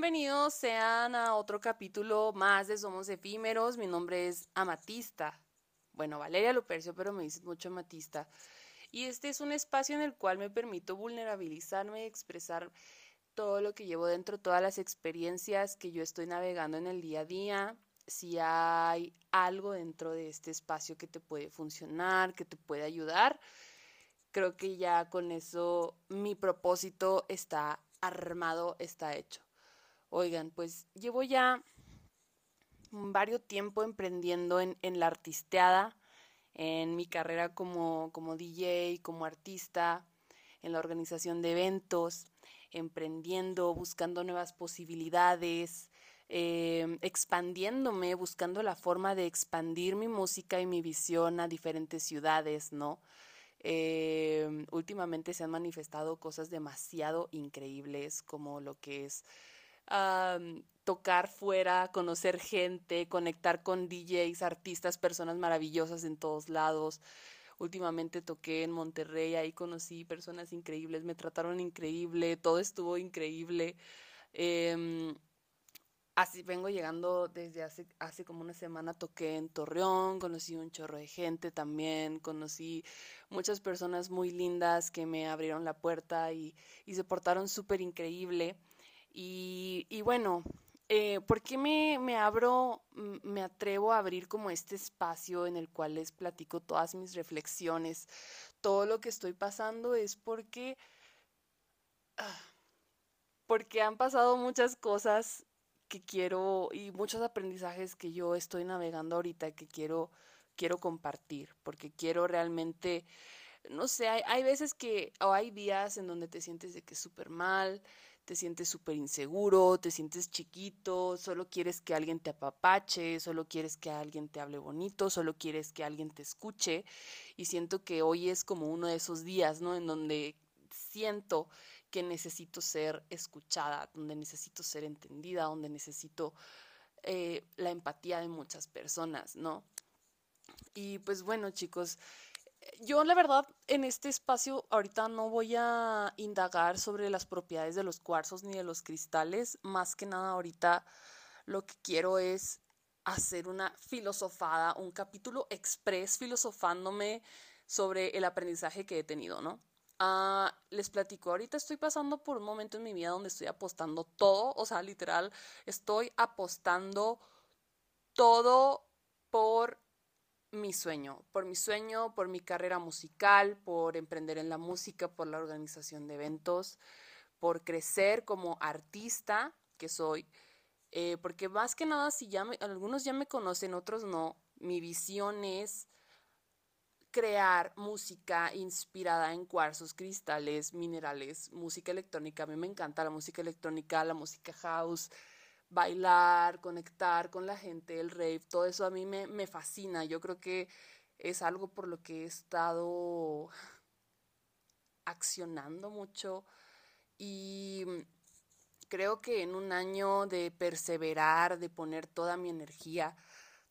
Bienvenidos sean a otro capítulo más de Somos Efímeros. Mi nombre es Amatista. Bueno, Valeria Lupercio, pero me dicen mucho Amatista. Y este es un espacio en el cual me permito vulnerabilizarme y expresar todo lo que llevo dentro, todas las experiencias que yo estoy navegando en el día a día. Si hay algo dentro de este espacio que te puede funcionar, que te puede ayudar, creo que ya con eso mi propósito está armado, está hecho. Oigan, pues llevo ya varios tiempo emprendiendo en, la artisteada, en mi carrera como, como DJ, como artista, en la organización de eventos, emprendiendo, buscando nuevas posibilidades, eh, expandiéndome, buscando la forma de expandir mi música y mi visión a diferentes ciudades, ¿no? Eh, últimamente se han manifestado cosas demasiado increíbles como lo que es tocar fuera, conocer gente, conectar con DJs, artistas, personas maravillosas en todos lados. Últimamente toqué en Monterrey, ahí conocí personas increíbles, me trataron increíble, todo estuvo increíble. Em, así vengo llegando desde hace, como una semana, toqué en Torreón, conocí un chorro de gente también, conocí muchas personas muy lindas que me abrieron la puerta y se portaron súper increíble. Y, bueno, eh, ¿por qué me, me, abro, me atrevo a abrir como este espacio en el cual les platico todas mis reflexiones, todo lo que estoy pasando? Es porque, ah, porque han pasado muchas cosas que quiero y muchos aprendizajes que yo estoy navegando ahorita que quiero, quiero compartir, porque quiero realmente no sé, hay, hay, veces que, o hay días en donde te sientes de que es súper mal, te sientes súper inseguro, te sientes chiquito, solo quieres que alguien te apapache, solo quieres que alguien te hable bonito, solo quieres que alguien te escuche. Y siento que hoy es como uno de esos días, ¿no? En donde siento que necesito ser escuchada, donde necesito ser entendida, donde necesito eh, la empatía de muchas personas, ¿no? Y pues bueno, chicos, yo la verdad en este espacio ahorita no voy a indagar sobre las propiedades de los cuarzos ni de los cristales, más que nada ahorita lo que quiero es hacer una filosofada, un capítulo express filosofándome sobre el aprendizaje que he tenido, ¿no? Ah, les platico, ahorita estoy pasando por un momento en mi vida donde estoy apostando todo, o sea, literal, estoy apostando todo por mi sueño, por mi sueño, por mi carrera musical, por emprender en la música, por la organización de eventos, por crecer como artista que soy, eh, porque más que nada, si ya algunos ya me conocen, otros no, mi visión es crear música inspirada en cuarzos, cristales, minerales, música electrónica. A mí me encanta la música electrónica, la música house, bailar, conectar con la gente, el rave, todo eso a mí me, me fascina. Yo creo que es algo por lo que he estado accionando mucho y creo que en un año de perseverar, de poner toda mi energía,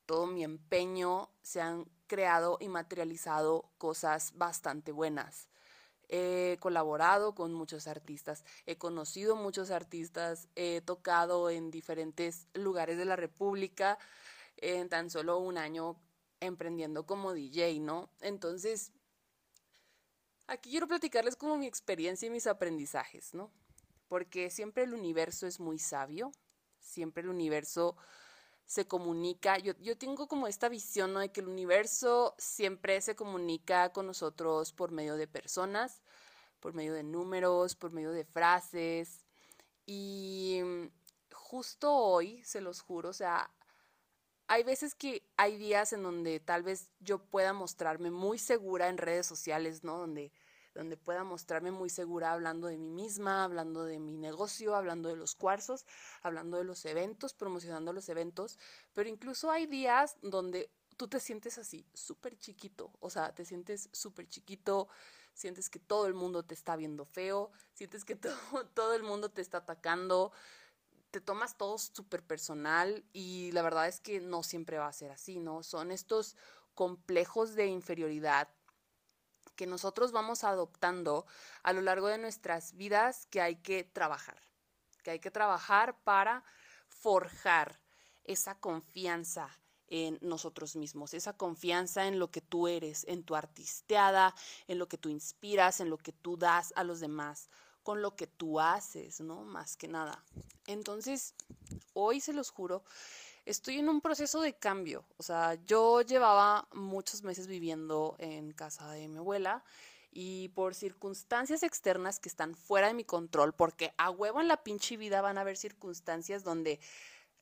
todo mi empeño, se han creado y materializado cosas bastante buenas he colaborado con muchos artistas, he conocido muchos artistas, he tocado en diferentes lugares de la República en tan solo un año emprendiendo como DJ, ¿no? Entonces, aquí quiero platicarles como mi experiencia y mis aprendizajes, ¿no? Porque siempre el universo es muy sabio, siempre el universo se comunica. Yo, yo tengo como esta visión ¿no? de que el universo siempre se comunica con nosotros por medio de personas, por medio de números, por medio de frases. Y justo hoy, se los juro, o sea, hay veces que hay días en donde tal vez yo pueda mostrarme muy segura en redes sociales, ¿no? Donde donde pueda mostrarme muy segura hablando de mí misma, hablando de mi negocio, hablando de los cuarzos, hablando de los eventos, promocionando los eventos, pero incluso hay días donde tú te sientes así, súper chiquito, o sea, te sientes súper chiquito, sientes que todo el mundo te está viendo feo, sientes que todo, todo el mundo te está atacando, te tomas todo súper personal y la verdad es que no siempre va a ser así, ¿no? Son estos complejos de inferioridad que nosotros vamos adoptando a lo largo de nuestras vidas que hay que trabajar. que hay que trabajar para forjar esa confianza en nosotros mismos, esa confianza en lo que tú eres, en tu artisteada, en lo que tú inspiras, en lo que tú das a los demás, con lo que tú haces, ¿no? Más que nada. Entonces, hoy se los juro, estoy en un proceso de cambio. O sea, yo llevaba muchos meses viviendo en casa de mi abuela y por circunstancias externas que están fuera de mi control, porque a huevo en la pinche vida van a haber circunstancias donde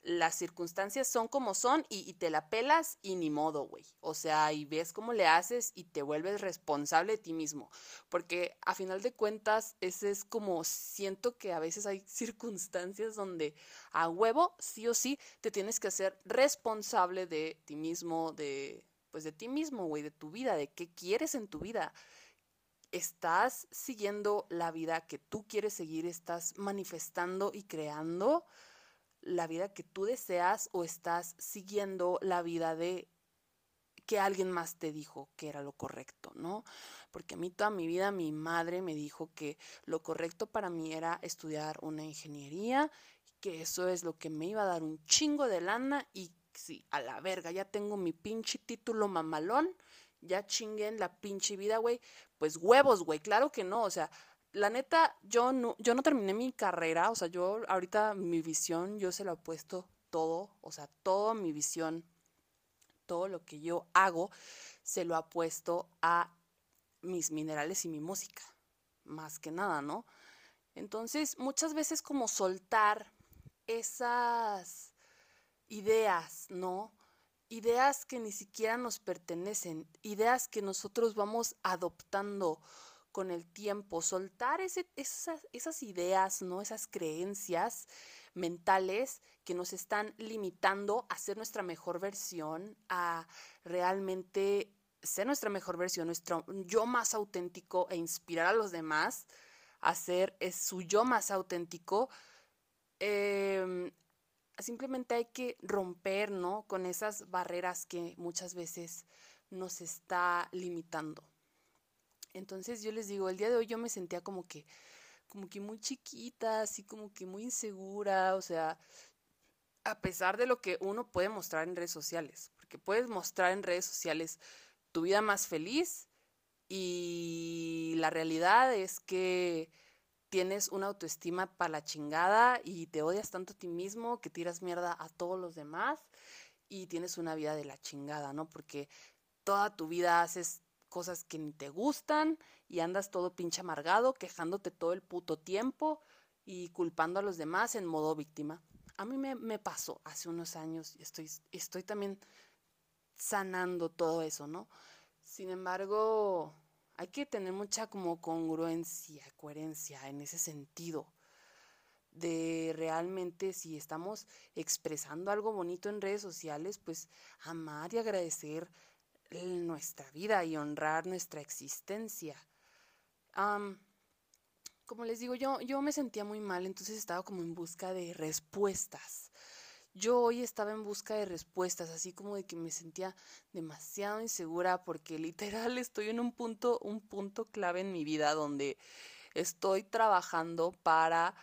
las circunstancias son como son y, te la pelas y ni modo, güey. O sea, y ves cómo le haces y te vuelves responsable de ti mismo. Porque a final de cuentas, ese es como siento que a veces hay circunstancias donde a huevo, sí o sí, te tienes que hacer responsable de ti mismo, de pues de ti mismo, güey, de tu vida, de qué quieres en tu vida. ¿Estás siguiendo la vida que tú quieres seguir? ¿Estás manifestando y creando? La vida que tú deseas o estás siguiendo la vida de que alguien más te dijo que era lo correcto, ¿no? Porque a mí toda mi vida mi madre me dijo que lo correcto para mí era estudiar una ingeniería, que eso es lo que me iba a dar un chingo de lana y sí, a la verga, ya tengo mi pinche título mamalón, ya chinguen la pinche vida, güey. Pues huevos, güey, claro que no, o sea, la neta, yo no, yo no terminé mi carrera, o sea, yo ahorita mi visión, yo se lo he puesto todo, o sea, toda mi visión, todo lo que yo hago, se lo ha puesto a mis minerales y mi música, más que nada, ¿no? Entonces, muchas veces como soltar esas ideas, ¿no? Ideas que ni siquiera nos pertenecen, ideas que nosotros vamos adoptando con el tiempo, soltar esas ideas, ¿no? Esas creencias mentales que nos están limitando a ser nuestra mejor versión, a realmente ser nuestra mejor versión, nuestro yo más auténtico e inspirar a los demás a ser su yo más auténtico. Em, simplemente hay que romper, ¿no? Con esas barreras que muchas veces nos está limitando. Entonces yo les digo, el día de hoy yo me sentía como que, como que muy chiquita, así como que muy insegura, o sea, a pesar de lo que uno puede mostrar en redes sociales, porque puedes mostrar en redes sociales tu vida más feliz y la realidad es que tienes una autoestima para la chingada y te odias tanto a ti mismo que tiras mierda a todos los demás y tienes una vida de la chingada, ¿no? Porque toda tu vida haces cosas que ni te gustan y andas todo pinche amargado, quejándote todo el puto tiempo y culpando a los demás en modo víctima. A mí me, me pasó hace unos años y estoy, estoy también sanando todo eso, ¿no? Sin embargo, hay que tener mucha como congruencia, coherencia en ese sentido de realmente si estamos expresando algo bonito en redes sociales, pues amar y agradecer nuestra vida y honrar nuestra existencia. como les digo, yo, yo me sentía muy mal, entonces estaba como en busca de respuestas. Yo hoy estaba en busca de respuestas, así como de que me sentía demasiado insegura porque literal estoy en un punto, un punto clave en mi vida donde estoy trabajando para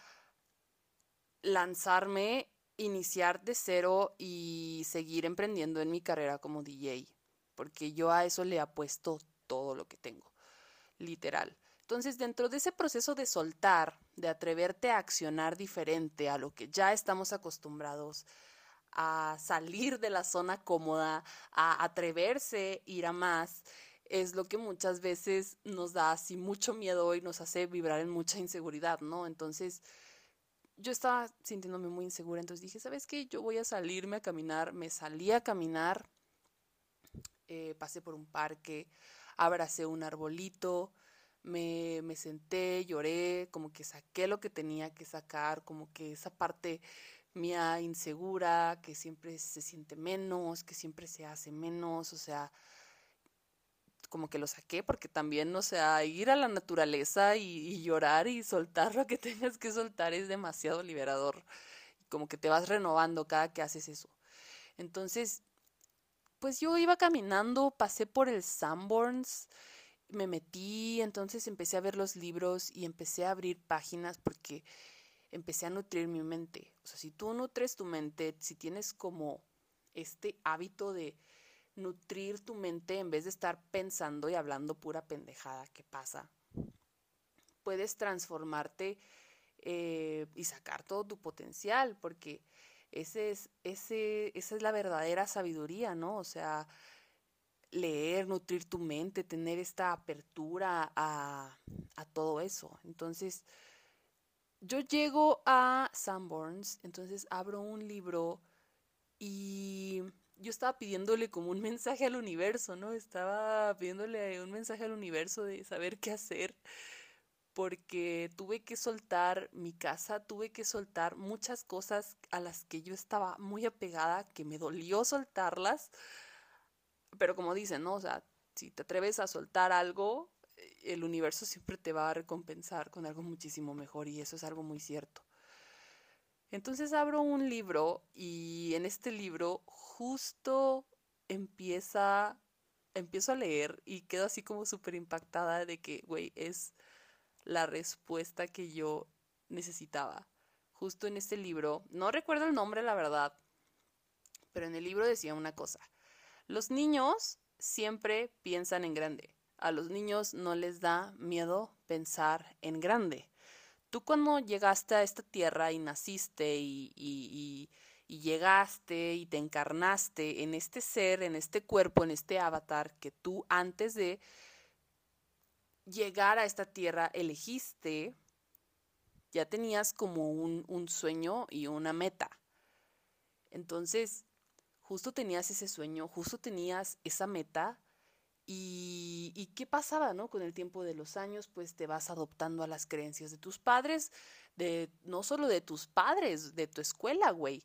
lanzarme, iniciar de cero y seguir emprendiendo en mi carrera como DJ porque yo a eso le apuesto todo lo que tengo, literal. Entonces, dentro de ese proceso de soltar, de atreverte a accionar diferente a lo que ya estamos acostumbrados, a salir de la zona cómoda, a atreverse ir a más, es lo que muchas veces nos da así mucho miedo y nos hace vibrar en mucha inseguridad, ¿no? Entonces, yo estaba sintiéndome muy insegura, entonces dije, ¿sabes qué? Yo voy a salirme a caminar, me salí a caminar, eh, pasé por un parque, abracé un arbolito, me, me senté, lloré, como que saqué lo que tenía que sacar, como que esa parte mía insegura, que siempre se siente menos, que siempre se hace menos, o sea, como que lo saqué porque también, o sea, ir a la naturaleza y, y, llorar y soltar lo que tengas que soltar es demasiado liberador. Como que te vas renovando cada que haces eso. Entonces, pues yo iba caminando, pasé por el Sanborns, me metí, entonces empecé a ver los libros y empecé a abrir páginas porque empecé a nutrir mi mente. O sea, si tú nutres tu mente, si tienes como este hábito de nutrir tu mente en vez de estar pensando y hablando pura pendejada que pasa, puedes transformarte eh, y sacar todo tu potencial, porque es, esa es la verdadera sabiduría, ¿no? O sea, leer, nutrir tu mente, tener esta apertura a, a todo eso. Entonces, yo llego a Sanborns, entonces abro un libro y yo estaba pidiéndole como un mensaje al universo, ¿no? Estaba pidiéndole un mensaje al universo de saber qué hacer, porque tuve que soltar mi casa, tuve que soltar muchas cosas a las que yo estaba muy apegada, que me dolió soltarlas, pero como dicen, ¿no? O sea, si te atreves a soltar algo, el universo siempre te va a recompensar con algo muchísimo mejor y eso es algo muy cierto. Entonces abro un libro y en este libro justo empieza, empiezo a leer y quedo así como súper impactada de que, güey, es la respuesta que yo necesitaba. Justo en este libro, no recuerdo el nombre, la verdad, pero en el libro decía una cosa. Los niños siempre piensan en grande. A los niños no les da miedo pensar en grande. Tú cuando llegaste a esta tierra y naciste y, y, y, llegaste y te encarnaste en este ser, en este cuerpo, en este avatar que tú antes de llegar a esta tierra elegiste, ya tenías como un, un sueño y una meta. Entonces, justo tenías ese sueño, justo tenías esa meta y, y, qué pasaba, ¿no? Con el tiempo de los años, pues te vas adoptando a las creencias de tus padres, de no solo de tus padres, de tu escuela, güey,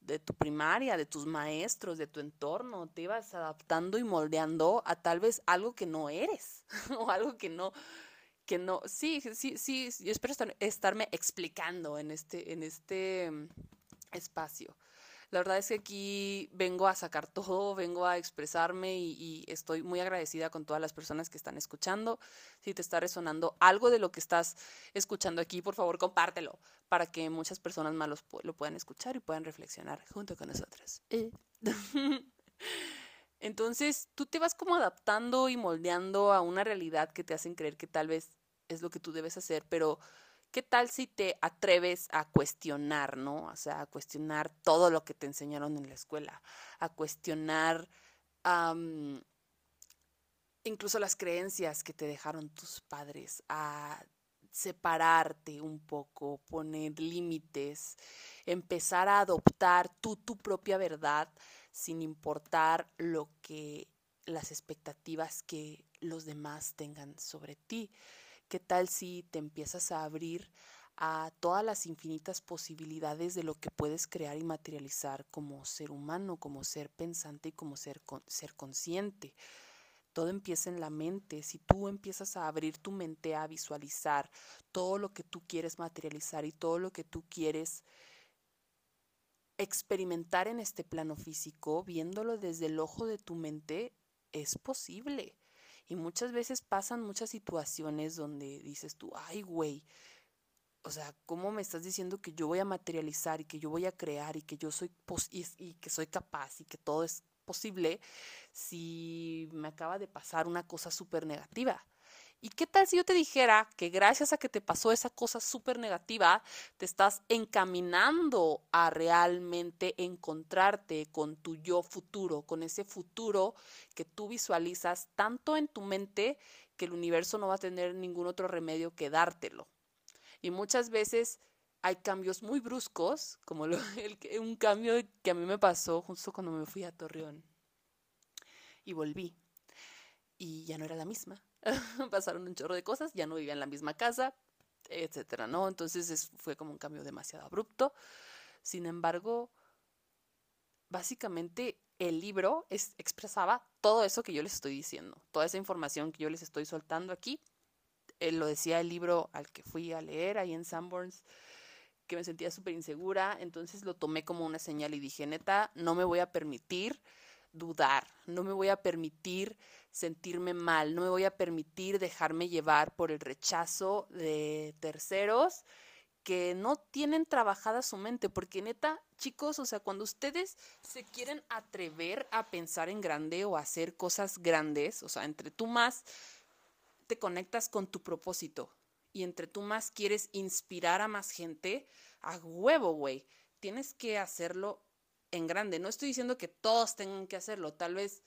de tu primaria, de tus maestros, de tu entorno, te ibas adaptando y moldeando a tal vez algo que no eres o algo que no que no, sí, sí, sí, yo espero estarme explicando en este en este mm, espacio. La verdad es que aquí vengo a sacar todo, vengo a expresarme y, estoy muy agradecida con todas las personas que están escuchando. Si te está resonando algo de lo que estás escuchando aquí, por favor, compártelo para que muchas personas más lo puedan escuchar y puedan reflexionar junto con nosotros. Eh. Entonces, tú te vas como adaptando y moldeando a una realidad que te hacen creer que tal vez es lo que tú debes hacer, pero ¿qué tal si te atreves a cuestionar, ¿no? O sea, a cuestionar todo lo que te enseñaron en la escuela, a cuestionar incluso las creencias que te dejaron tus padres, a separarte un poco, poner límites, empezar a adoptar tú tu propia verdad sin importar lo que las expectativas que los demás tengan sobre ti. ¿Qué tal si te empiezas a abrir a todas las infinitas posibilidades de lo que puedes crear y materializar como ser humano, como ser pensante y como ser, ser consciente? Todo empieza en la mente. Si tú empiezas a abrir tu mente a visualizar todo lo que tú quieres materializar y todo lo que tú quieres experimentar en este plano físico, viéndolo desde el ojo de tu mente, es posible. Y muchas veces pasan muchas situaciones donde dices tú, ay, güey, o sea, ¿cómo me estás diciendo que yo voy a materializar y que yo voy a crear y que yo soy y, que soy capaz y que todo es posible si me acaba de pasar una cosa súper negativa? ¿Y qué tal si yo te dijera que gracias a que te pasó esa cosa súper negativa, te estás encaminando a realmente encontrarte con tu yo futuro, con ese futuro que tú visualizas tanto en tu mente que el universo no va a tener ningún otro remedio que dártelo? Y muchas veces hay cambios muy bruscos, como un cambio que a mí me pasó justo cuando me fui a Torreón y volví. Y ya no era la misma pasaron un chorro de cosas, ya no vivía en la misma casa, etcétera, ¿no? Entonces fue como un cambio demasiado abrupto. Sin embargo, básicamente el libro expresaba todo eso que yo les estoy diciendo, toda esa información que yo les estoy soltando aquí. Eh, lo decía el libro al que fui a leer ahí en Sanborns, que me sentía súper insegura, entonces lo tomé como una señal y dije, neta, no me voy a permitir dudar, no me voy a permitir sentirme mal, no me voy a permitir dejarme llevar por el rechazo de terceros porque no tienen trabajada su mente, porque neta, chicos, o sea, cuando ustedes se quieren atrever a pensar en grande o a hacer cosas grandes, o sea, entre tú más te conectas con tu propósito y entre tú más quieres inspirar a más gente, a huevo, güey, tienes que hacerlo en grande. No estoy diciendo que todos tengan que hacerlo, tal vez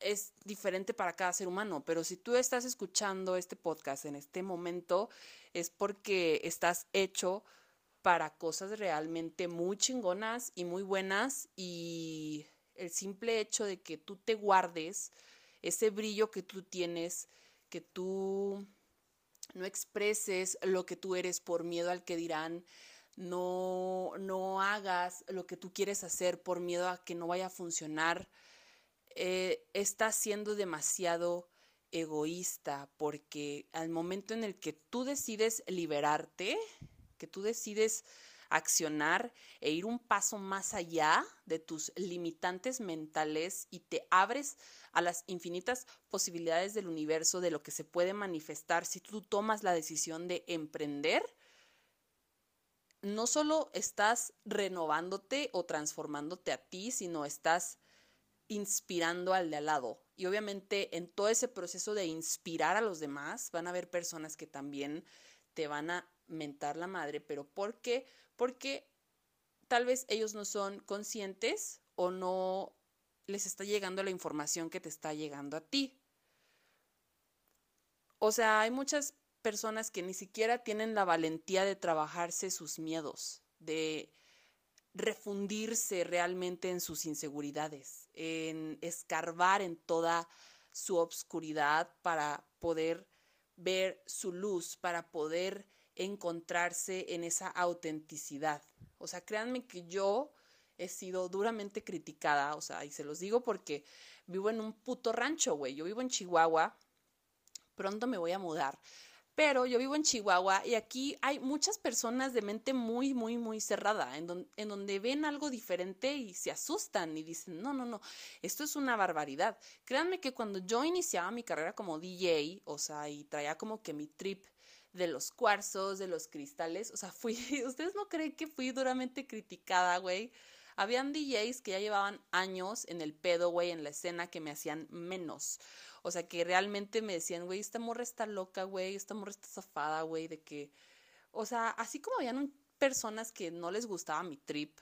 es diferente para cada ser humano, pero si tú estás escuchando este podcast en este momento, es porque estás hecho para cosas realmente muy chingonas y muy buenas y el simple hecho de que tú te guardes ese brillo que tú tienes, que tú no expreses lo que tú eres por miedo al que dirán, no, no hagas lo que tú quieres hacer por miedo a que no vaya a funcionar, eh, estás siendo demasiado egoísta porque al momento en el que tú decides liberarte, que tú decides accionar e ir un paso más allá de tus limitantes mentales y te abres a las infinitas posibilidades del universo, de lo que se puede manifestar si tú tomas la decisión de emprender, no solo estás renovándote o transformándote a ti, sino estás inspirando al de al lado. Y obviamente en todo ese proceso de inspirar a los demás van a haber personas que también te van a mentar la madre, pero ¿por qué? Porque tal vez ellos no son conscientes o no les está llegando la información que te está llegando a ti. O sea, hay muchas personas que ni siquiera tienen la valentía de trabajarse sus miedos, de refundirse realmente en sus inseguridades, en escarbar en toda su obscuridad para poder ver su luz, para poder encontrarse en esa autenticidad. O sea, créanme que yo he sido duramente criticada, o sea, y se los digo porque vivo en un puto rancho, güey. Yo vivo en Chihuahua, pronto me voy a mudar, pero yo vivo en Chihuahua y aquí hay muchas personas de mente muy, muy, muy cerrada, en, en, donde ven algo diferente y se asustan y dicen, no, no, no, esto es una barbaridad. Créanme que cuando yo iniciaba mi carrera como DJ, o sea, y traía como que mi trip de los cuarzos, de los cristales, o sea, fui, ustedes no creen que fui duramente criticada, güey. Habían DJs que ya llevaban años en el pedo, güey, en la escena que me hacían menos. O sea, que realmente me decían, güey, esta morra está loca, güey, esta morra está zafada, güey, de que, o sea, así como habían personas que no les gustaba mi trip,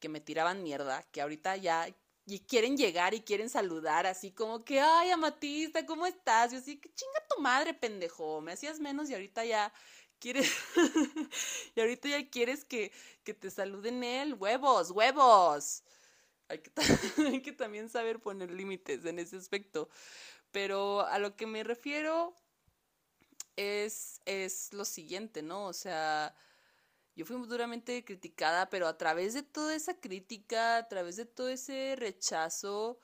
que me tiraban mierda, que ahorita ya y quieren llegar y quieren saludar, así como que, ay, Amatista, ¿cómo estás? Yo así, que chinga tu madre, pendejo, me hacías menos y ahorita ya quieres, y ahorita ya quieres que, que te saluden él, huevos, huevos. Hay que, hay que también saber poner límites en ese aspecto. Pero a lo que me refiero es, es lo siguiente, ¿no? O sea, yo fui duramente criticada, pero a través de toda esa crítica, a través de todo ese rechazo,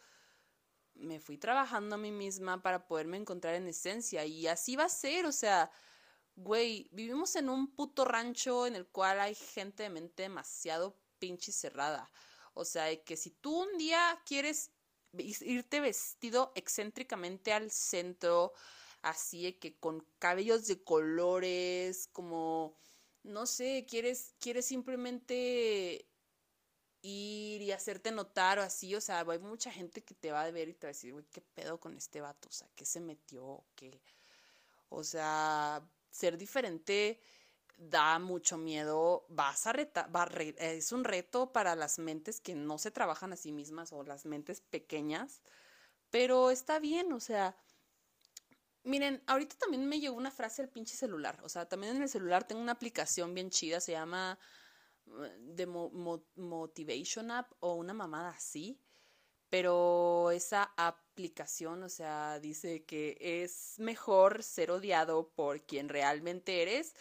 me fui trabajando a mí misma para poderme encontrar en esencia. Y así va a ser, o sea, güey, vivimos en un puto rancho en el cual hay gente de mente demasiado pinche cerrada. O sea, que si tú un día quieres irte vestido excéntricamente al centro, así que con cabellos de colores, como, no sé, quieres, quieres simplemente ir y hacerte notar o así, o sea, hay mucha gente que te va a ver y te va a decir, güey, ¿qué pedo con este vato? O sea, ¿qué se metió? ¿Qué? O sea, ser diferente da mucho miedo, vas a retar, es un reto para las mentes que no se trabajan a sí mismas o las mentes pequeñas, pero está bien, o sea, miren, ahorita también me llegó una frase al pinche celular, o sea, también en el celular tengo una aplicación bien chida, se llama The eh, Motivation App o una mamada así, pero esa aplicación, o sea, dice que es mejor ser odiado por quien realmente eres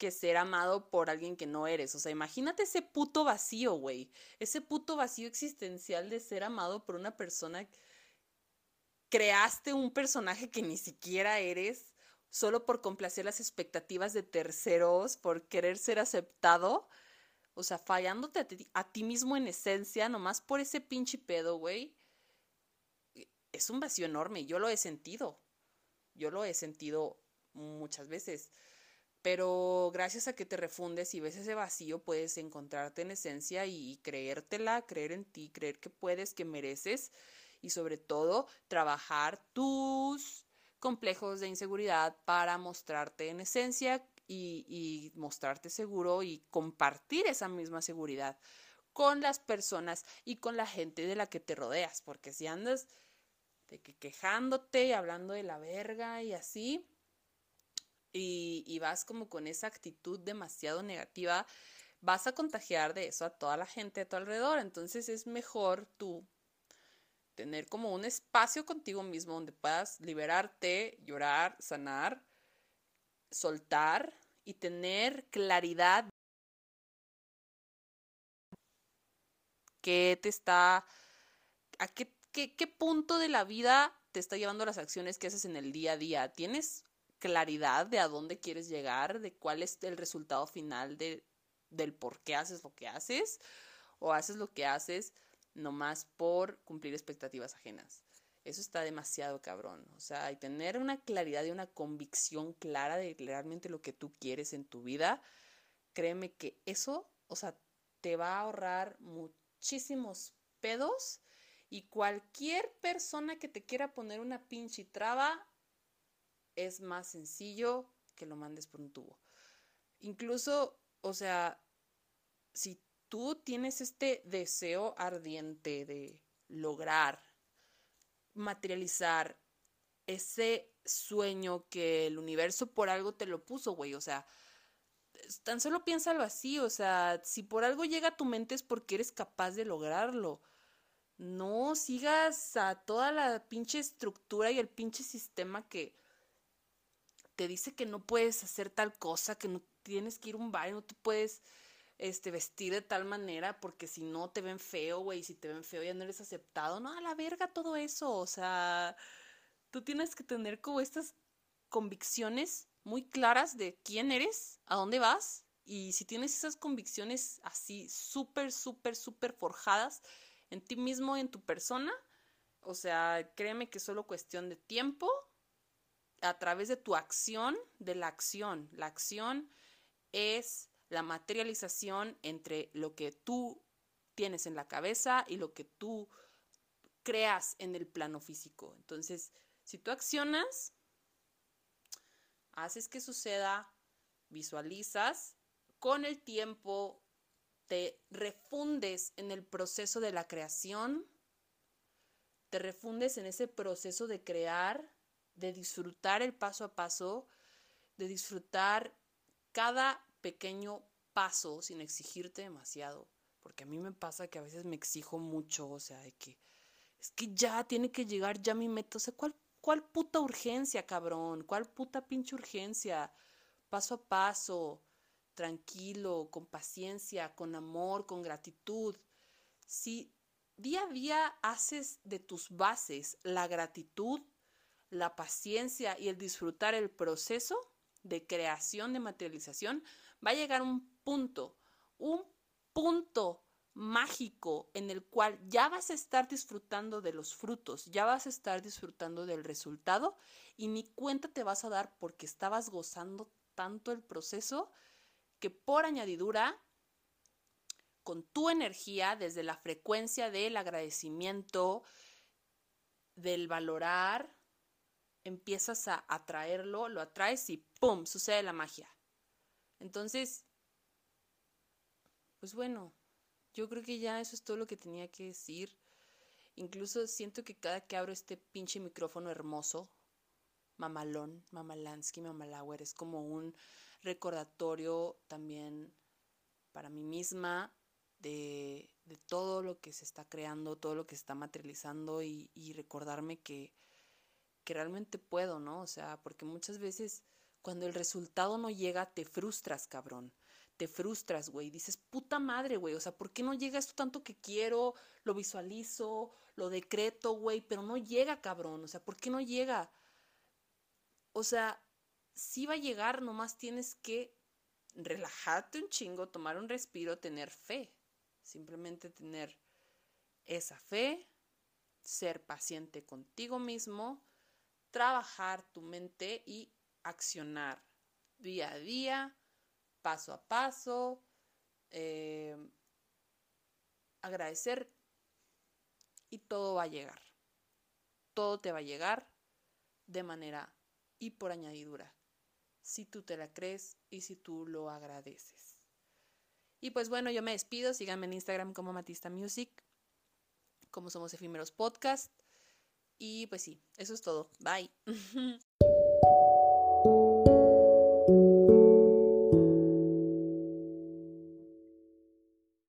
que ser amado por alguien que no eres. O sea, imagínate ese puto vacío, güey. Ese puto vacío existencial de ser amado por una persona. Creaste un personaje que ni siquiera eres solo por complacer las expectativas de terceros, por querer ser aceptado. O sea, fallándote a ti, a ti mismo en esencia, nomás por ese pinche pedo, güey. Es un vacío enorme. Yo lo he sentido. Yo lo he sentido muchas veces Pero gracias a que te refundes y ves ese vacío, puedes encontrarte en esencia y creértela, creer en ti, creer que puedes, que mereces y sobre todo trabajar tus complejos de inseguridad para mostrarte en esencia y, mostrarte seguro y compartir esa misma seguridad con las personas y con la gente de la que te rodeas, porque si andas de que quejándote y hablando de la verga y así, y, vas como con esa actitud demasiado negativa, vas a contagiar de eso a toda la gente a tu alrededor. Entonces es mejor tú tener como un espacio contigo mismo donde puedas liberarte, llorar, sanar, soltar y tener claridad qué te está, a qué, qué, qué punto de la vida te está llevando las acciones que haces en el día a día. ¿Tienes claridad de a dónde quieres llegar, de cuál es el resultado final de, del por qué haces lo que haces, o haces lo que haces nomás por cumplir expectativas ajenas. Eso está demasiado cabrón. O sea, y tener una claridad y una convicción clara de realmente lo que tú quieres en tu vida, créeme que eso, o sea, te va a ahorrar muchísimos pedos y cualquier persona que te quiera poner una pinche traba es más sencillo que lo mandes por un tubo. Incluso, o sea, si tú tienes este deseo ardiente de lograr materializar ese sueño que el universo por algo te lo puso, güey, o sea, tan solo piénsalo así, o sea, si por algo llega a tu mente es porque eres capaz de lograrlo. No sigas a toda la pinche estructura y el pinche sistema que te dice que no puedes hacer tal cosa, que no tienes que ir a un baño, no te puedes este, vestir de tal manera porque si no te ven feo, güey, si te ven feo ya no eres aceptado. No, a la verga todo eso, o sea, tú tienes que tener como estas convicciones muy claras de quién eres, a dónde vas, y si tienes esas convicciones así súper, súper, súper forjadas en ti mismo en tu persona, o sea, créeme que es solo cuestión de tiempo a través de tu acción, de la acción. La acción es la materialización entre lo que tú tienes en la cabeza y lo que tú creas en el plano físico. Entonces, si tú accionas, haces que suceda, visualizas, con el tiempo te refundes en el proceso de la creación, te refundes en ese proceso de crear de disfrutar el paso a paso, de disfrutar cada pequeño paso sin exigirte demasiado. Porque a mí me pasa que a veces me exijo mucho, o sea, de que es que ya tiene que llegar ya mi meta. O sea, ¿cuál, cuál puta urgencia, cabrón? ¿Cuál puta pinche urgencia? Paso a paso, tranquilo, con paciencia, con amor, con gratitud. Si día a día haces de tus bases la gratitud, la paciencia y el disfrutar el proceso de creación, de materialización, va a llegar un punto, un punto mágico en el cual ya vas a estar disfrutando de los frutos, ya vas a estar disfrutando del resultado y ni cuenta te vas a dar porque estabas gozando tanto el proceso que por añadidura, con tu energía, desde la frecuencia del agradecimiento, del valorar, empiezas a atraerlo, lo atraes y ¡pum! sucede la magia. Entonces, pues bueno, yo creo que ya eso es todo lo que tenía que decir. Incluso siento que cada que abro este pinche micrófono hermoso, mamalón, mamalansky, mamalauer, es como un recordatorio también para mí misma de, de, todo lo que se está creando, todo lo que se está materializando y, y recordarme que realmente puedo, ¿no? O sea, porque muchas veces cuando el resultado no llega, te frustras, cabrón. Te frustras, güey. Dices, puta madre, güey. O sea, ¿por qué no llega esto tanto que quiero? Lo visualizo, lo decreto, güey, pero no llega, cabrón. O sea, ¿por qué no llega? O sea, sí va a llegar, nomás tienes que relajarte un chingo, tomar un respiro, tener fe. Simplemente tener esa fe, ser paciente contigo mismo trabajar tu mente y accionar. día a día, paso a paso, eh, agradecer y todo va a llegar. Todo te va a llegar de manera y por añadidura, si tú te la crees y si tú lo agradeces. Y pues bueno, yo me despido, síganme en Instagram como Matista Music, como somos efímeros podcast. Y pues sí, eso es todo. Bye.